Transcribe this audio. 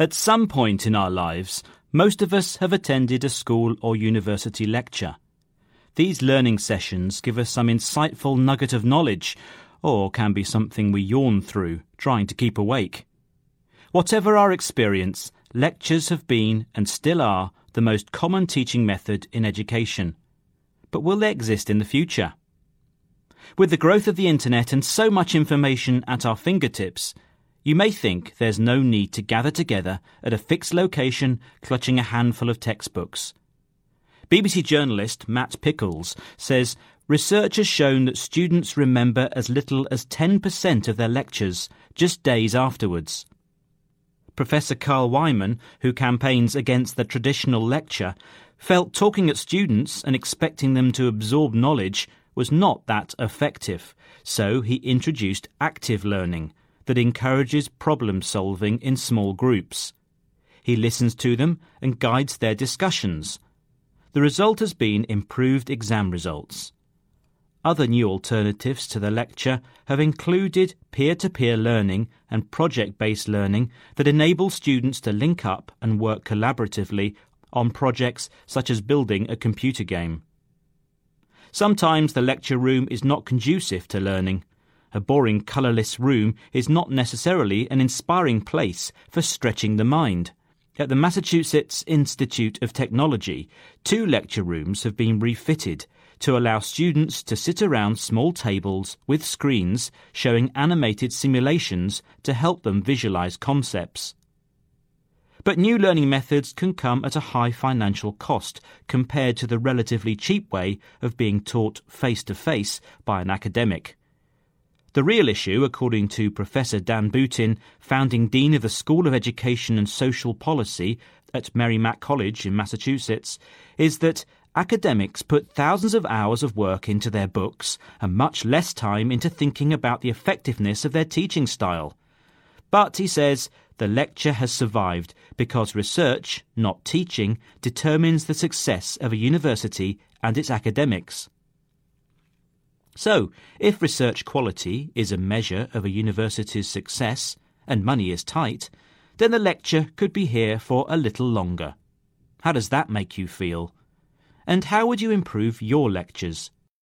At some point in our lives, most of us have attended a school or university lecture. These learning sessions give us some insightful nugget of knowledge, or can be something we yawn through, trying to keep awake. Whatever our experience, lectures have been and still are the most common teaching method in education. But will they exist in the future? With the growth of the internet and so much information at our fingertips, you may think there's no need to gather together at a fixed location clutching a handful of textbooks. BBC journalist Matt Pickles says research has shown that students remember as little as 10% of their lectures just days afterwards. Professor Carl Wieman, who campaigns against the traditional lecture, felt talking at students and expecting them to absorb knowledge was not that effective, so he introduced active learning that encourages problem solving in small groups. He listens to them and guides their discussions. The result has been improved exam results. Other new alternatives to the lecture have included peer to peer learning and project based learning that enable students to link up and work collaboratively on projects such as building a computer game. Sometimes the lecture room is not conducive to learning. A boring, colourless room is not necessarily an inspiring place for stretching the mind. At the Massachusetts Institute of Technology, two lecture rooms have been refitted to allow students to sit around small tables with screens showing animated simulations to help them visualize concepts. But new learning methods can come at a high financial cost compared to the relatively cheap way of being taught face to face by an academic. The real issue, according to Professor Dan Butin, founding Dean of the School of Education and Social Policy at Merrimack College in Massachusetts, is that academics put thousands of hours of work into their books and much less time into thinking about the effectiveness of their teaching style. But, he says, the lecture has survived because research, not teaching, determines the success of a university and its academics. So, if research quality is a measure of a university's success and money is tight, then the lecture could be here for a little longer. How does that make you feel? And how would you improve your lectures?